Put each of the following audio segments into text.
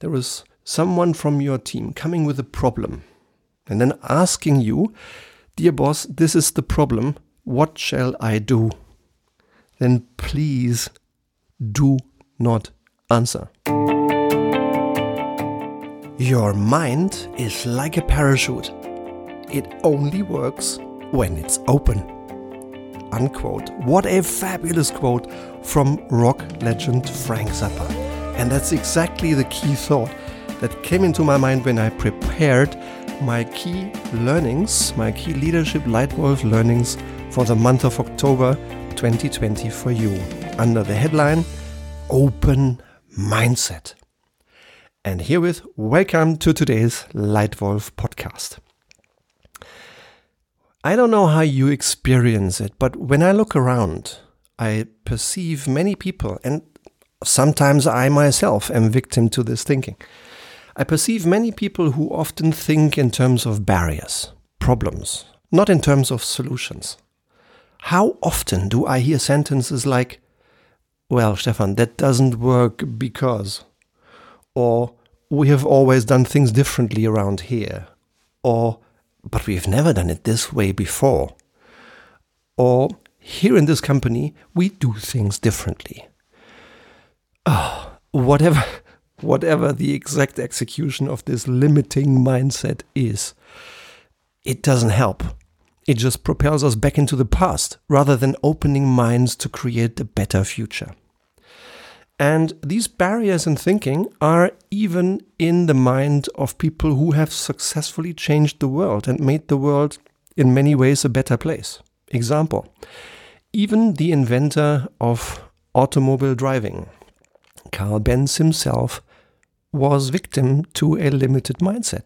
there is someone from your team coming with a problem and then asking you, Dear boss, this is the problem. What shall I do? Then please do not answer. Your mind is like a parachute. It only works when it's open. Unquote. What a fabulous quote from rock legend Frank Zappa. And that's exactly the key thought that came into my mind when I prepared my key learnings, my key leadership Lightwolf learnings for the month of October 2020 for you under the headline Open Mindset. And herewith, welcome to today's Lightwolf podcast. I don't know how you experience it, but when I look around, I perceive many people, and sometimes I myself am victim to this thinking. I perceive many people who often think in terms of barriers, problems, not in terms of solutions. How often do I hear sentences like, well, Stefan, that doesn't work because or we have always done things differently around here, or but we've never done it this way before, or here in this company we do things differently. Oh, whatever, whatever the exact execution of this limiting mindset is, it doesn't help. It just propels us back into the past rather than opening minds to create a better future. And these barriers in thinking are even in the mind of people who have successfully changed the world and made the world in many ways a better place. Example, even the inventor of automobile driving, Carl Benz himself, was victim to a limited mindset.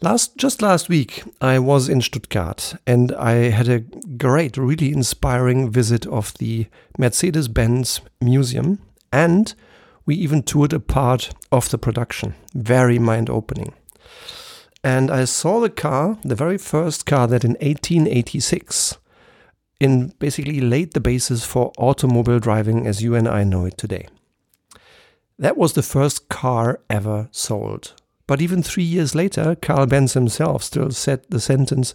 Last, just last week, I was in Stuttgart and I had a great, really inspiring visit of the Mercedes Benz Museum and we even toured a part of the production. Very mind opening. And I saw the car, the very first car that in 1886 in basically laid the basis for automobile driving as you and I know it today. That was the first car ever sold. But even three years later, Carl Benz himself still said the sentence,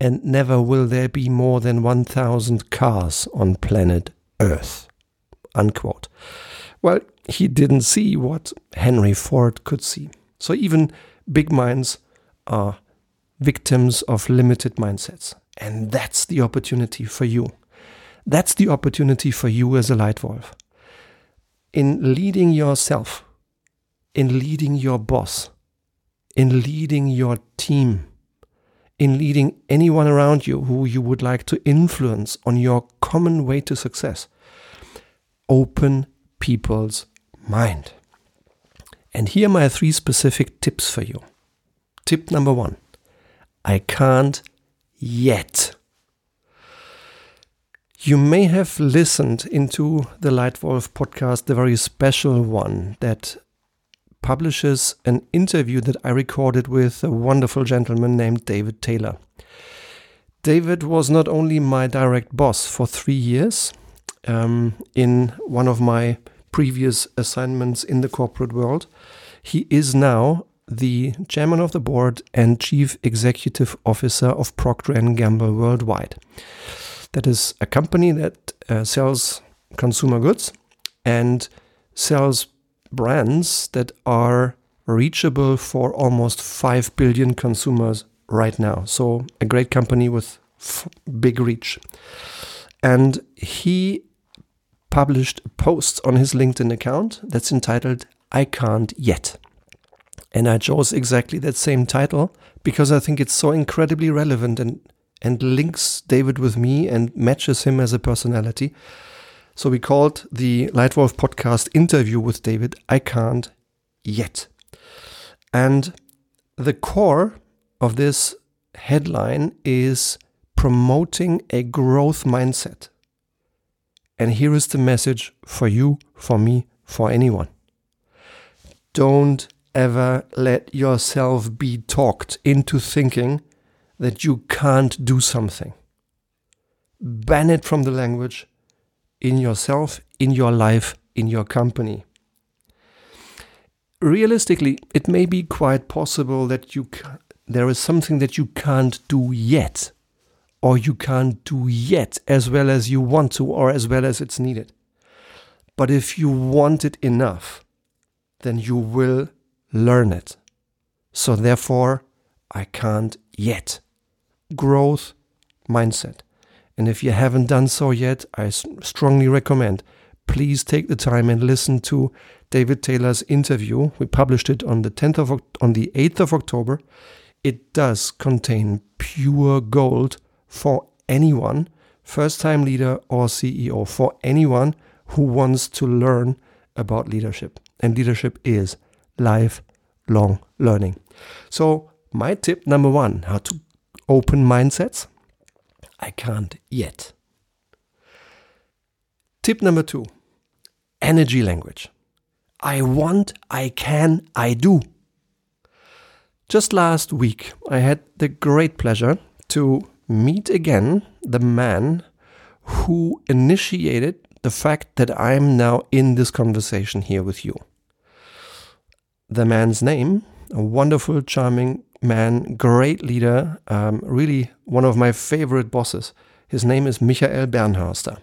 and never will there be more than 1,000 cars on planet Earth unquote. Well, he didn't see what Henry Ford could see. So even big minds are victims of limited mindsets. And that's the opportunity for you. That's the opportunity for you as a Lightwolf. In leading yourself, in leading your boss, in leading your team, in leading anyone around you who you would like to influence on your common way to success open people's mind. And here are my three specific tips for you. Tip number one I can't yet. You may have listened into the Lightwolf podcast, the very special one that publishes an interview that I recorded with a wonderful gentleman named David Taylor. David was not only my direct boss for three years, um, in one of my previous assignments in the corporate world. He is now the chairman of the board and chief executive officer of Procter & Gamble worldwide. That is a company that uh, sells consumer goods and sells brands that are reachable for almost 5 billion consumers right now. So, a great company with big reach. And he published a post on his LinkedIn account that's entitled I Can't Yet. And I chose exactly that same title because I think it's so incredibly relevant and, and links David with me and matches him as a personality. So we called the Lightwolf podcast interview with David I Can't Yet. And the core of this headline is promoting a growth mindset. And here is the message for you, for me, for anyone. Don't ever let yourself be talked into thinking that you can't do something. Ban it from the language in yourself, in your life, in your company. realistically, it may be quite possible that you there is something that you can't do yet, or you can't do yet as well as you want to, or as well as it's needed. But if you want it enough, then you will learn it. So therefore, I can't yet. Growth mindset. And if you haven't done so yet, I strongly recommend please take the time and listen to David Taylor's interview. We published it on the 10th of on the 8th of October. It does contain pure gold for anyone, first time leader or CEO, for anyone who wants to learn about leadership. And leadership is lifelong learning. So, my tip number one how to open mindsets. I can't yet. Tip number two energy language. I want, I can, I do. Just last week, I had the great pleasure to meet again the man who initiated the fact that I'm now in this conversation here with you. The man's name, a wonderful, charming man, great leader, um, really one of my favorite bosses. His name is Michael Bernhörster.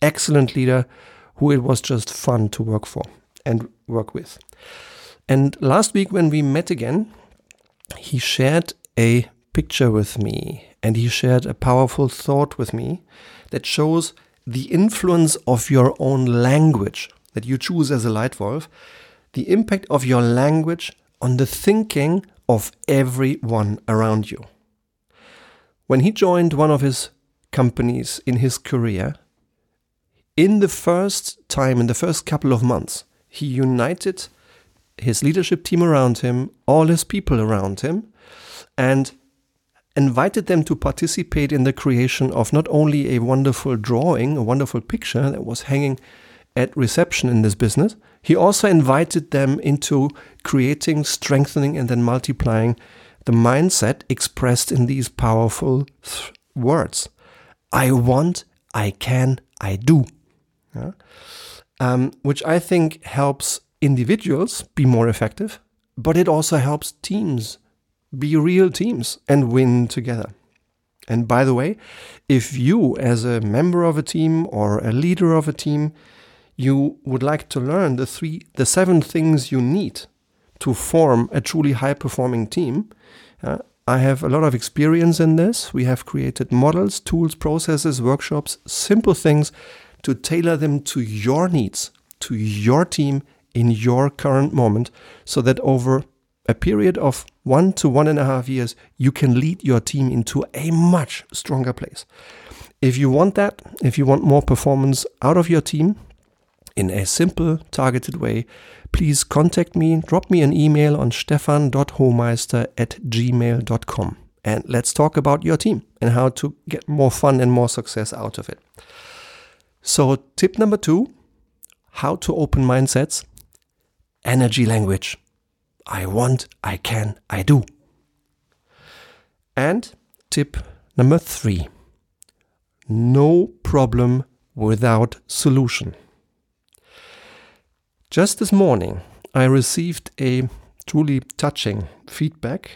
Excellent leader, who it was just fun to work for and work with. And last week, when we met again, he shared a picture with me and he shared a powerful thought with me that shows the influence of your own language that you choose as a light Leitwolf, the impact of your language on the thinking of everyone around you. When he joined one of his companies in his career, in the first time, in the first couple of months, he united his leadership team around him, all his people around him, and invited them to participate in the creation of not only a wonderful drawing, a wonderful picture that was hanging at reception in this business, he also invited them into creating, strengthening, and then multiplying the mindset expressed in these powerful th- words I want, I can, I do yeah? um, which I think helps individuals be more effective, but it also helps teams be real teams and win together. And by the way, if you, as a member of a team or a leader of a team, you would like to learn the three, the seven things you need to form a truly high performing team, uh, I have a lot of experience in this. We have created models, tools, processes, workshops, simple things to tailor them to your needs, to your team in your current moment, so that over a period of one to one and a half years, you can lead your team into a much stronger place. If you want that, if you want more performance out of your team in a simple, targeted way, please contact me, drop me an email on stefan.hohmeister at gmail.com. And let's talk about your team and how to get more fun and more success out of it. So, tip number two how to open mindsets energy language. I want, I can, I do. And tip number three no problem without solution. Just this morning, I received a truly touching feedback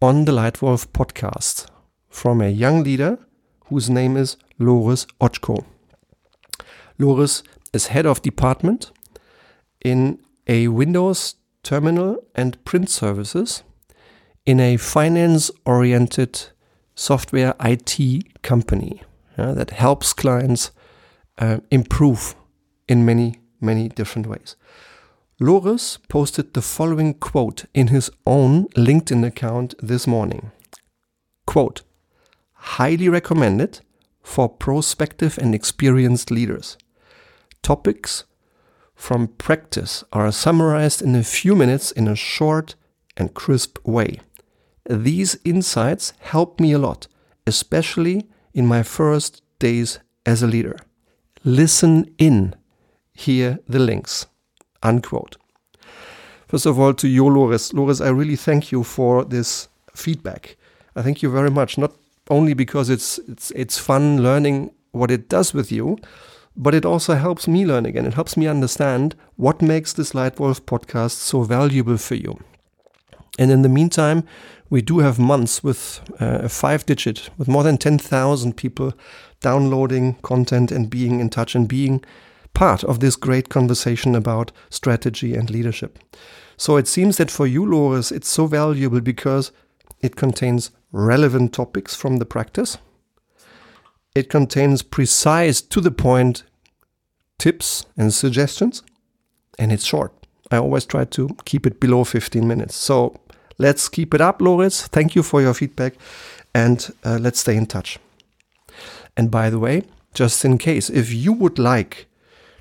on the Lightwolf podcast from a young leader whose name is Loris Ochko. Loris is head of department in a Windows terminal and print services in a finance oriented software IT company yeah, that helps clients uh, improve in many, many different ways. Loris posted the following quote in his own LinkedIn account this morning. Quote, highly recommended for prospective and experienced leaders. Topics from practice are summarized in a few minutes in a short and crisp way. These insights help me a lot, especially in my first days as a leader. Listen in. Here the links. Unquote. First of all, to you, Loris. Loris, I really thank you for this feedback. I thank you very much, not only because it's it's it's fun learning what it does with you, but it also helps me learn again. It helps me understand what makes this Lightwolf podcast so valuable for you. And in the meantime, we do have months with uh, a five digit, with more than 10,000 people downloading content and being in touch and being part of this great conversation about strategy and leadership. So it seems that for you, Loris, it's so valuable because it contains relevant topics from the practice. It contains precise, to the point tips and suggestions, and it's short. I always try to keep it below 15 minutes. So let's keep it up, Loris. Thank you for your feedback, and uh, let's stay in touch. And by the way, just in case, if you would like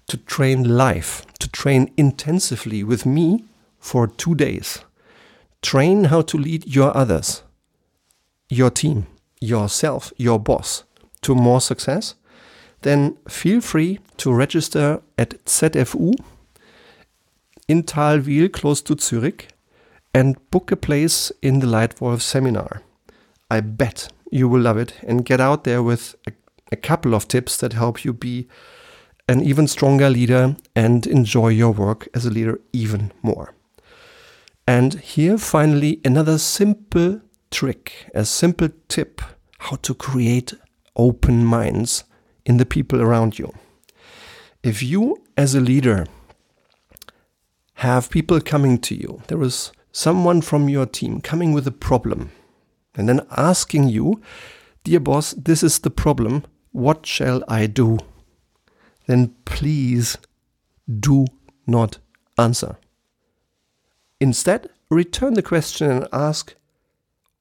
to train live, to train intensively with me for two days, train how to lead your others, your team, yourself, your boss to more success, then feel free to register at ZFU in Thalwil, close to Zurich, and book a place in the Lightwolf seminar. I bet you will love it. And get out there with a, a couple of tips that help you be an even stronger leader and enjoy your work as a leader even more. And here, finally, another simple trick, a simple tip how to create open minds in the people around you. If you, as a leader, have people coming to you, there is someone from your team coming with a problem, and then asking you, Dear boss, this is the problem, what shall I do? Then please do not answer. Instead, return the question and ask,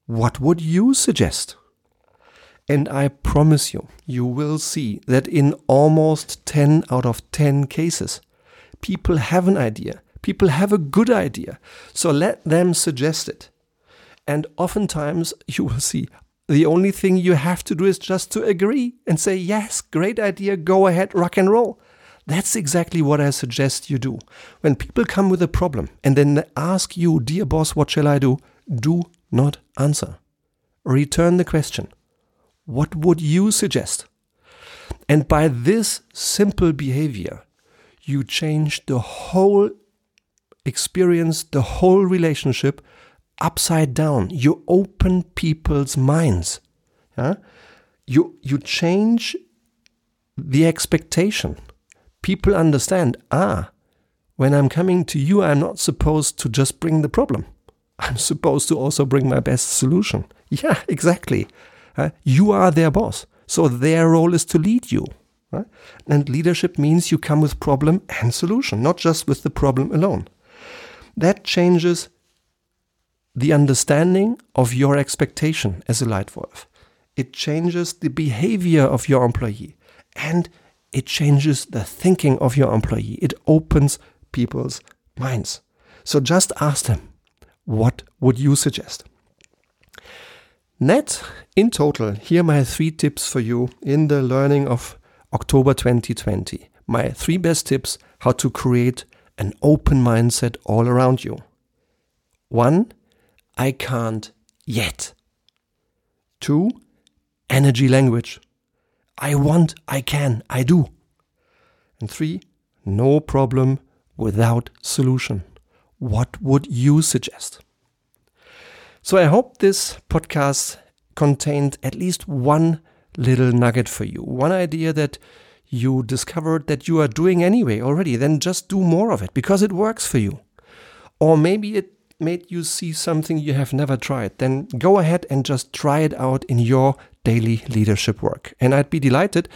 What would you suggest? And I promise you, you will see that in almost 10 out of 10 cases, people have an idea. People have a good idea. So let them suggest it. And oftentimes you will see the only thing you have to do is just to agree and say, yes, great idea, go ahead, rock and roll. That's exactly what I suggest you do. When people come with a problem and then ask you, dear boss, what shall I do? Do not answer. Return the question. What would you suggest? And by this simple behavior, you change the whole experience, the whole relationship upside down. You open people's minds. Yeah? You, you change the expectation people understand ah, when I'm coming to you, I'm not supposed to just bring the problem. I'm supposed to also bring my best solution. Yeah, exactly. Uh, you are their boss. So their role is to lead you. Right? And leadership means you come with problem and solution, not just with the problem alone. That changes the understanding of your expectation as a Lightwolf. It changes the behavior of your employee. And it changes the thinking of your employee. It opens people's minds. So just ask them, what would you suggest? Net, in total, here are my three tips for you in the learning of October 2020. My three best tips how to create an open mindset all around you. One, I can't yet. Two, energy language. I want, I can, I do. And three, no problem without solution. What would you suggest? So I hope this podcast contained at least one little nugget for you, one idea that you discovered that you are doing anyway already, then just do more of it because it works for you. Or maybe it made you see something you have never tried, then go ahead and just try it out in your daily leadership work. And I'd be delighted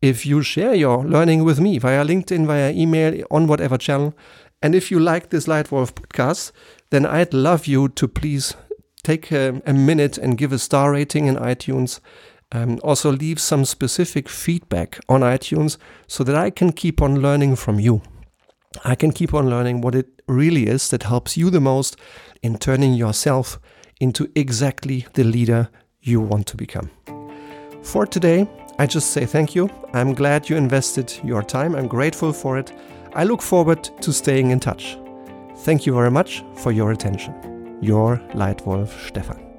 if you share your learning with me via LinkedIn, via email, on whatever channel. And if you like this Lightwolf podcast, then I'd love you to please take a, a minute and give a star rating in iTunes. Um, also, leave some specific feedback on iTunes so that I can keep on learning from you. I can keep on learning what it really is that helps you the most in turning yourself into exactly the leader you want to become. For today, I just say thank you. I'm glad you invested your time. I'm grateful for it. I look forward to staying in touch. Thank you very much for your attention. Your Lightwolf Stefan.